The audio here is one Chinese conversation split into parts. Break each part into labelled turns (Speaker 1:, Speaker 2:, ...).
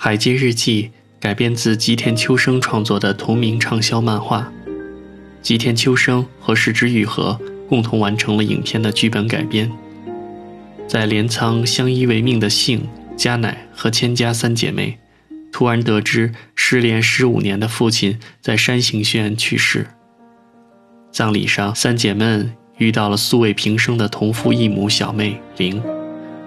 Speaker 1: 海街日记》改编自吉田秋生创作的同名畅销漫画，吉田秋生和石之愈合共同完成了影片的剧本改编。在镰仓相依为命的幸、加乃和千家三姐妹，突然得知失联十五年的父亲在山形县去世。葬礼上，三姐妹遇到了素未平生的同父异母小妹玲。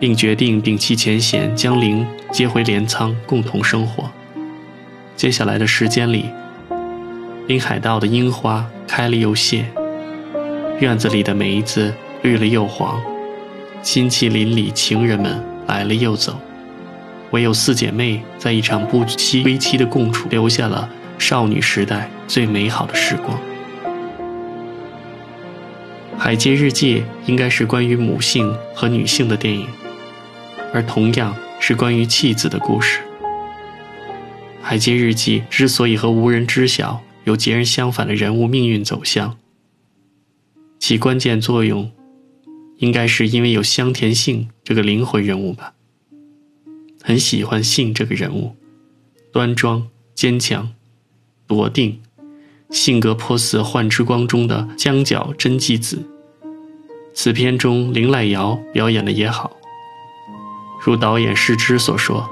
Speaker 1: 并决定摒弃前嫌，将灵接回镰仓，共同生活。接下来的时间里，滨海道的樱花开了又谢，院子里的梅子绿了又黄，亲戚邻里情人们来了又走，唯有四姐妹在一场不期归期的共处，留下了少女时代最美好的时光。《海街日记》应该是关于母性和女性的电影。而同样是关于弃子的故事，《海街日记》之所以和无人知晓有截然相反的人物命运走向，其关键作用，应该是因为有香田杏这个灵魂人物吧。很喜欢杏这个人物，端庄坚强，笃定，性格颇似《幻之光》中的江角真纪子。此片中林濑遥表演的也好。如导演世之所说，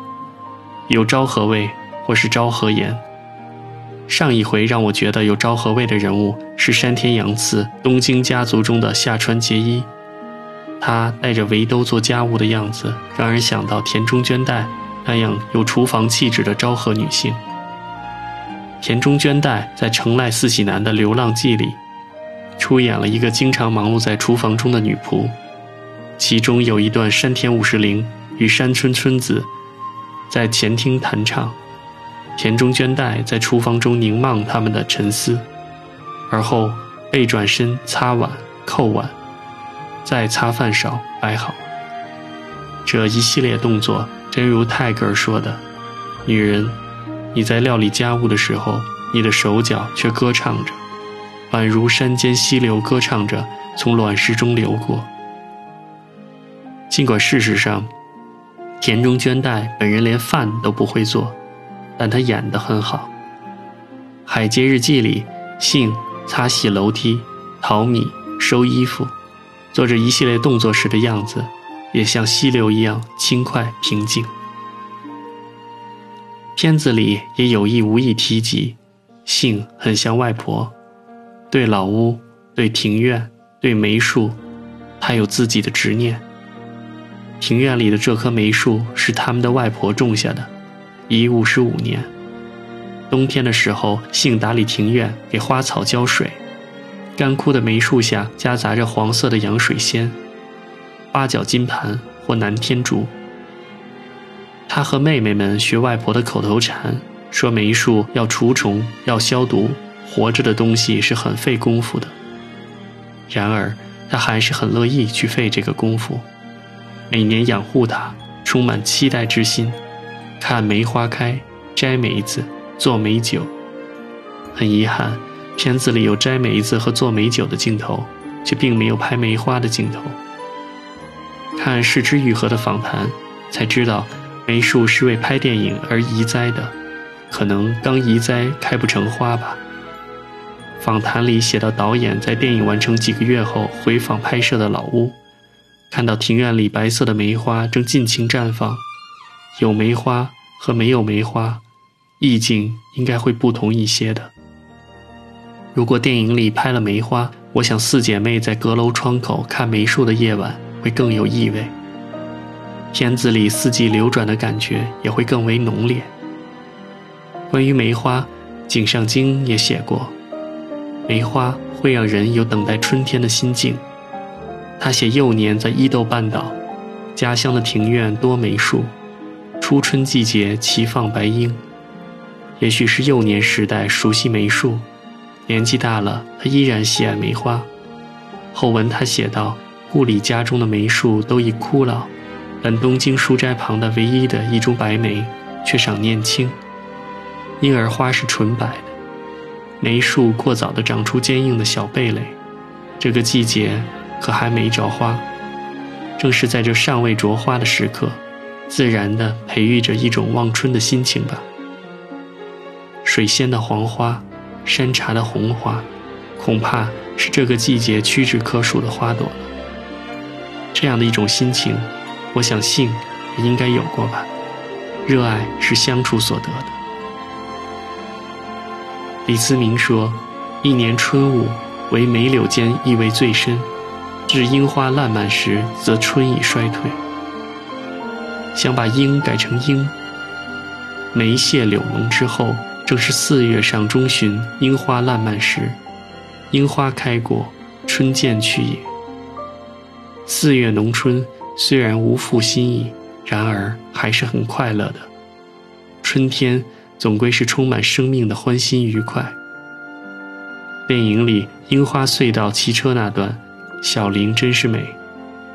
Speaker 1: 有昭和味或是昭和颜。上一回让我觉得有昭和味的人物是山田洋次，东京家族中的下川结衣。他带着围兜做家务的样子，让人想到田中绢代那样有厨房气质的昭和女性。田中绢代在城濑四喜男的《流浪记》里，出演了一个经常忙碌在厨房中的女仆，其中有一段山田五十铃。与山村村子在前厅弹唱，田中绢代在厨房中凝望他们的沉思，而后背转身擦碗、扣碗，再擦饭勺摆好。这一系列动作，真如泰戈尔说的：“女人，你在料理家务的时候，你的手脚却歌唱着，宛如山间溪流歌唱着从卵石中流过。”尽管事实上，田中绢代本人连饭都不会做，但她演得很好。《海街日记》里，杏擦洗楼梯、淘米、收衣服，做着一系列动作时的样子，也像溪流一样轻快平静。片子里也有意无意提及，杏很像外婆，对老屋、对庭院、对梅树，她有自己的执念。庭院里的这棵梅树是他们的外婆种下的，已五十五年。冬天的时候，杏打理庭院，给花草浇水。干枯的梅树下夹杂着黄色的洋水仙、八角金盘或南天竹。他和妹妹们学外婆的口头禅，说梅树要除虫，要消毒，活着的东西是很费功夫的。然而，他还是很乐意去费这个功夫。每年养护它，充满期待之心，看梅花开，摘梅子，做梅酒。很遗憾，片子里有摘梅子和做梅酒的镜头，却并没有拍梅花的镜头。看世之愈合的访谈，才知道梅树是为拍电影而移栽的，可能刚移栽开不成花吧。访谈里写到，导演在电影完成几个月后回访拍摄的老屋。看到庭院里白色的梅花正尽情绽放，有梅花和没有梅花，意境应该会不同一些的。如果电影里拍了梅花，我想四姐妹在阁楼窗口看梅树的夜晚会更有意味。片子里四季流转的感觉也会更为浓烈。关于梅花，井上京也写过，梅花会让人有等待春天的心境。他写幼年在伊豆半岛，家乡的庭院多梅树，初春季节齐放白樱。也许是幼年时代熟悉梅树，年纪大了他依然喜爱梅花。后文他写道：故里家中的梅树都已枯老，但东京书斋旁的唯一的一株白梅却尚年轻，因而花是纯白的。梅树过早地长出坚硬的小蓓蕾，这个季节。可还没着花，正是在这尚未着花的时刻，自然地培育着一种望春的心情吧。水仙的黄花，山茶的红花，恐怕是这个季节屈指可数的花朵了。这样的一种心情，我想性也应该有过吧。热爱是相处所得的。李思明说：“一年春雾，唯梅柳间意味最深；至樱花烂漫时，则春已衰退。”想把“樱”改成“樱”。梅谢柳浓之后，正是四月上中旬，樱花烂漫时。樱花开过，春渐去也。四月农春虽然无负心意，然而还是很快乐的。春天总归是充满生命的欢欣愉快。电影里樱花隧道骑车那段，小林真是美，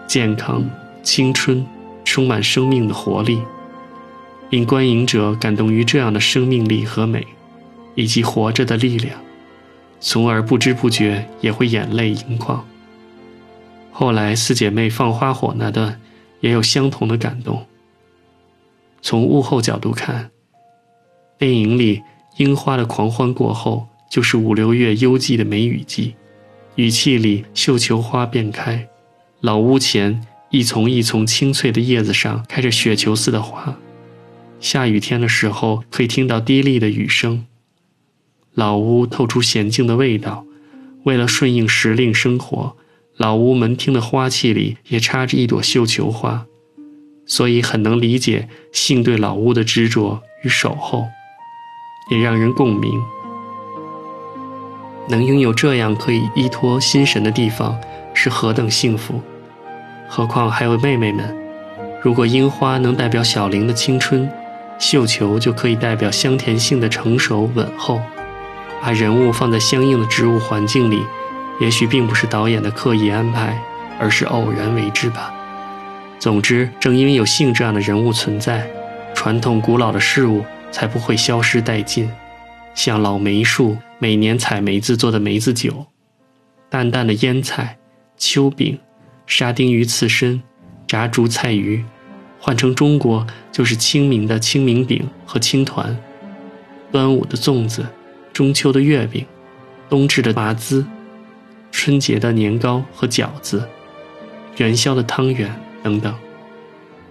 Speaker 1: 健康、青春，充满生命的活力，令观影者感动于这样的生命力和美，以及活着的力量，从而不知不觉也会眼泪盈眶。后来四姐妹放花火那段，也有相同的感动。从物候角度看，电影里樱花的狂欢过后，就是五六月幽寂的梅雨季，雨气里绣球花便开，老屋前一丛一丛青翠的叶子上开着雪球似的花。下雨天的时候，可以听到低沥的雨声。老屋透出娴静的味道，为了顺应时令生活。老屋门厅的花器里也插着一朵绣球花，所以很能理解性对老屋的执着与守候，也让人共鸣。能拥有这样可以依托心神的地方，是何等幸福！何况还有妹妹们。如果樱花能代表小玲的青春，绣球就可以代表香甜性的成熟稳厚。把人物放在相应的植物环境里。也许并不是导演的刻意安排，而是偶然为之吧。总之，正因为有性这样的人物存在，传统古老的事物才不会消失殆尽。像老梅树每年采梅子做的梅子酒，淡淡的腌菜、秋饼、沙丁鱼刺身、炸竹菜鱼，换成中国就是清明的清明饼和青团，端午的粽子，中秋的月饼，冬至的麻糍。春节的年糕和饺子，元宵的汤圆等等，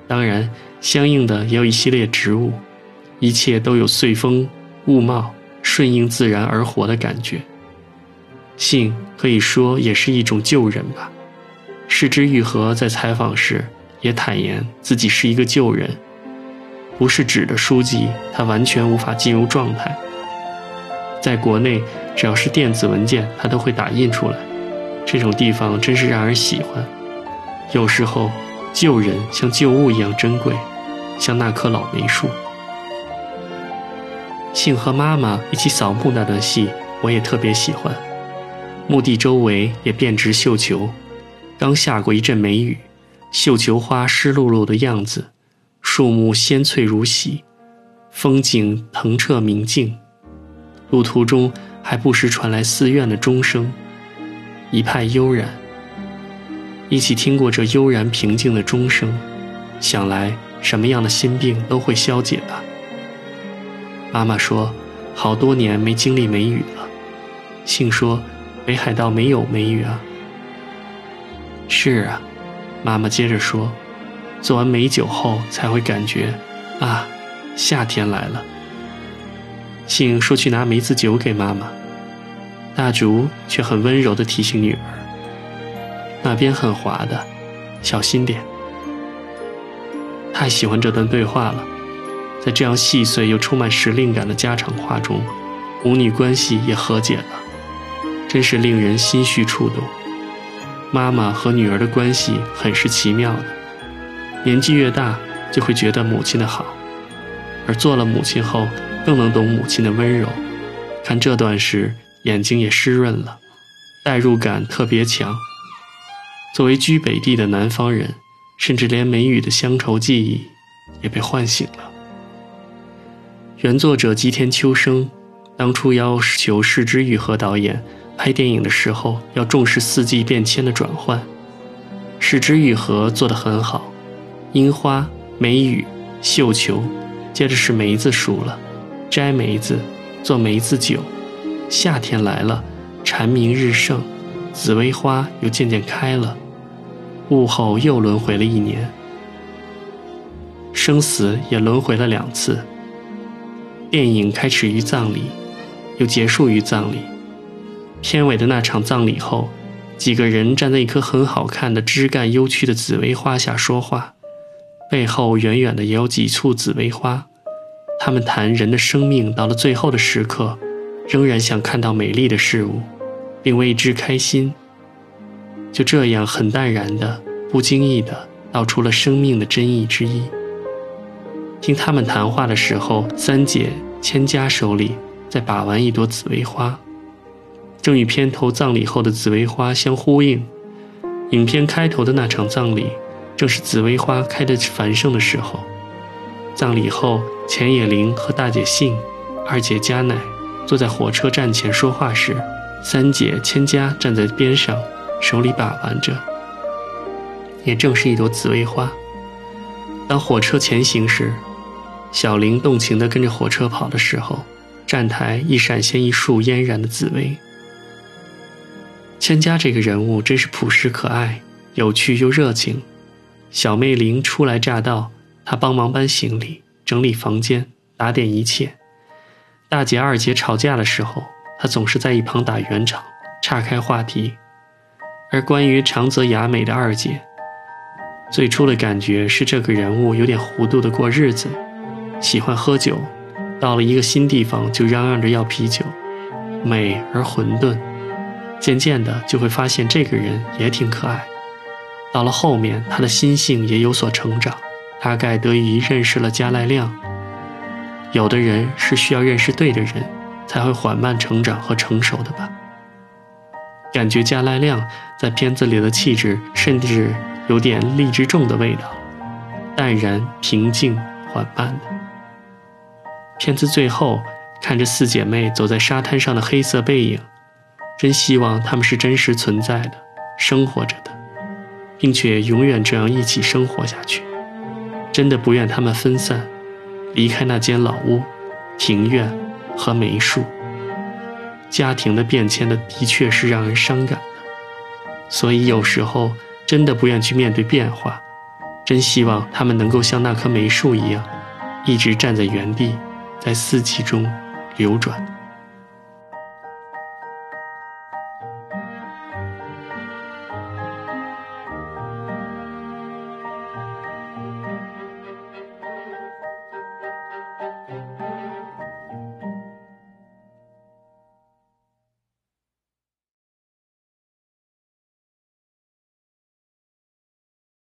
Speaker 1: 当然，相应的也有一系列植物，一切都有随风物茂、顺应自然而活的感觉。性可以说也是一种救人吧。世之愈合在采访时也坦言自己是一个救人，不是纸的书籍，他完全无法进入状态。在国内，只要是电子文件，他都会打印出来。这种地方真是让人喜欢。有时候，救人像救物一样珍贵，像那棵老梅树。信和妈妈一起扫墓那段戏，我也特别喜欢。墓地周围也遍植绣球，刚下过一阵梅雨，绣球花湿漉漉的样子，树木鲜翠如洗，风景澄澈明净。路途中还不时传来寺院的钟声。一派悠然，一起听过这悠然平静的钟声，想来什么样的心病都会消解吧。妈妈说，好多年没经历梅雨了。信说，北海道没有梅雨啊。是啊，妈妈接着说，做完美酒后才会感觉，啊，夏天来了。信说去拿梅子酒给妈妈。大竹却很温柔地提醒女儿：“那边很滑的，小心点。”太喜欢这段对话了，在这样细碎又充满时令感的家常话中，母女关系也和解了，真是令人心绪触动。妈妈和女儿的关系很是奇妙的，年纪越大就会觉得母亲的好，而做了母亲后更能懂母亲的温柔。看这段时。眼睛也湿润了，代入感特别强。作为居北地的南方人，甚至连梅雨的乡愁记忆也被唤醒了。原作者吉田秋生当初要求市之愈和导演拍电影的时候，要重视四季变迁的转换。市之愈和做得很好，樱花、梅雨、绣球，接着是梅子熟了，摘梅子，做梅子酒。夏天来了，蝉鸣日盛，紫薇花又渐渐开了。物后又轮回了一年，生死也轮回了两次。电影开始于葬礼，又结束于葬礼。片尾的那场葬礼后，几个人站在一棵很好看的枝干幽曲的紫薇花下说话。背后远远的也有几簇紫薇花，他们谈人的生命到了最后的时刻，仍然想看到美丽的事物，并为之开心。就这样很淡然的、不经意的道出了生命的真意之一。听他们谈话的时候，三姐千家手里在把玩一朵紫薇花，正与片头葬礼后的紫薇花相呼应。影片开头的那场葬礼。正是紫薇花开得繁盛的时候。葬礼后，钱野玲和大姐信、二姐佳乃坐在火车站前说话时，三姐千佳站在边上，手里把玩着，也正是一朵紫薇花。当火车前行时，小玲动情地跟着火车跑的时候，站台一闪现一束嫣然的紫薇。千佳这个人物真是朴实可爱，有趣又热情。小妹玲初来乍到，她帮忙搬行李、整理房间、打点一切。大姐、二姐吵架的时候，她总是在一旁打圆场，岔开话题。而关于长泽雅美的二姐，最初的感觉是这个人物有点糊涂的过日子，喜欢喝酒，到了一个新地方就嚷嚷着要啤酒，美而混沌。渐渐的就会发现这个人也挺可爱。到了后面，他的心性也有所成长，大概得益于认识了加赖亮。有的人是需要认识对的人，才会缓慢成长和成熟的吧。感觉加赖亮在片子里的气质，甚至有点荔枝重的味道，淡然、平静、缓慢的。片子最后，看着四姐妹走在沙滩上的黑色背影，真希望她们是真实存在的，生活着的。并且永远这样一起生活下去，真的不愿他们分散，离开那间老屋、庭院和梅树。家庭的变迁的的确是让人伤感的，所以有时候真的不愿去面对变化，真希望他们能够像那棵梅树一样，一直站在原地，在四季中流转。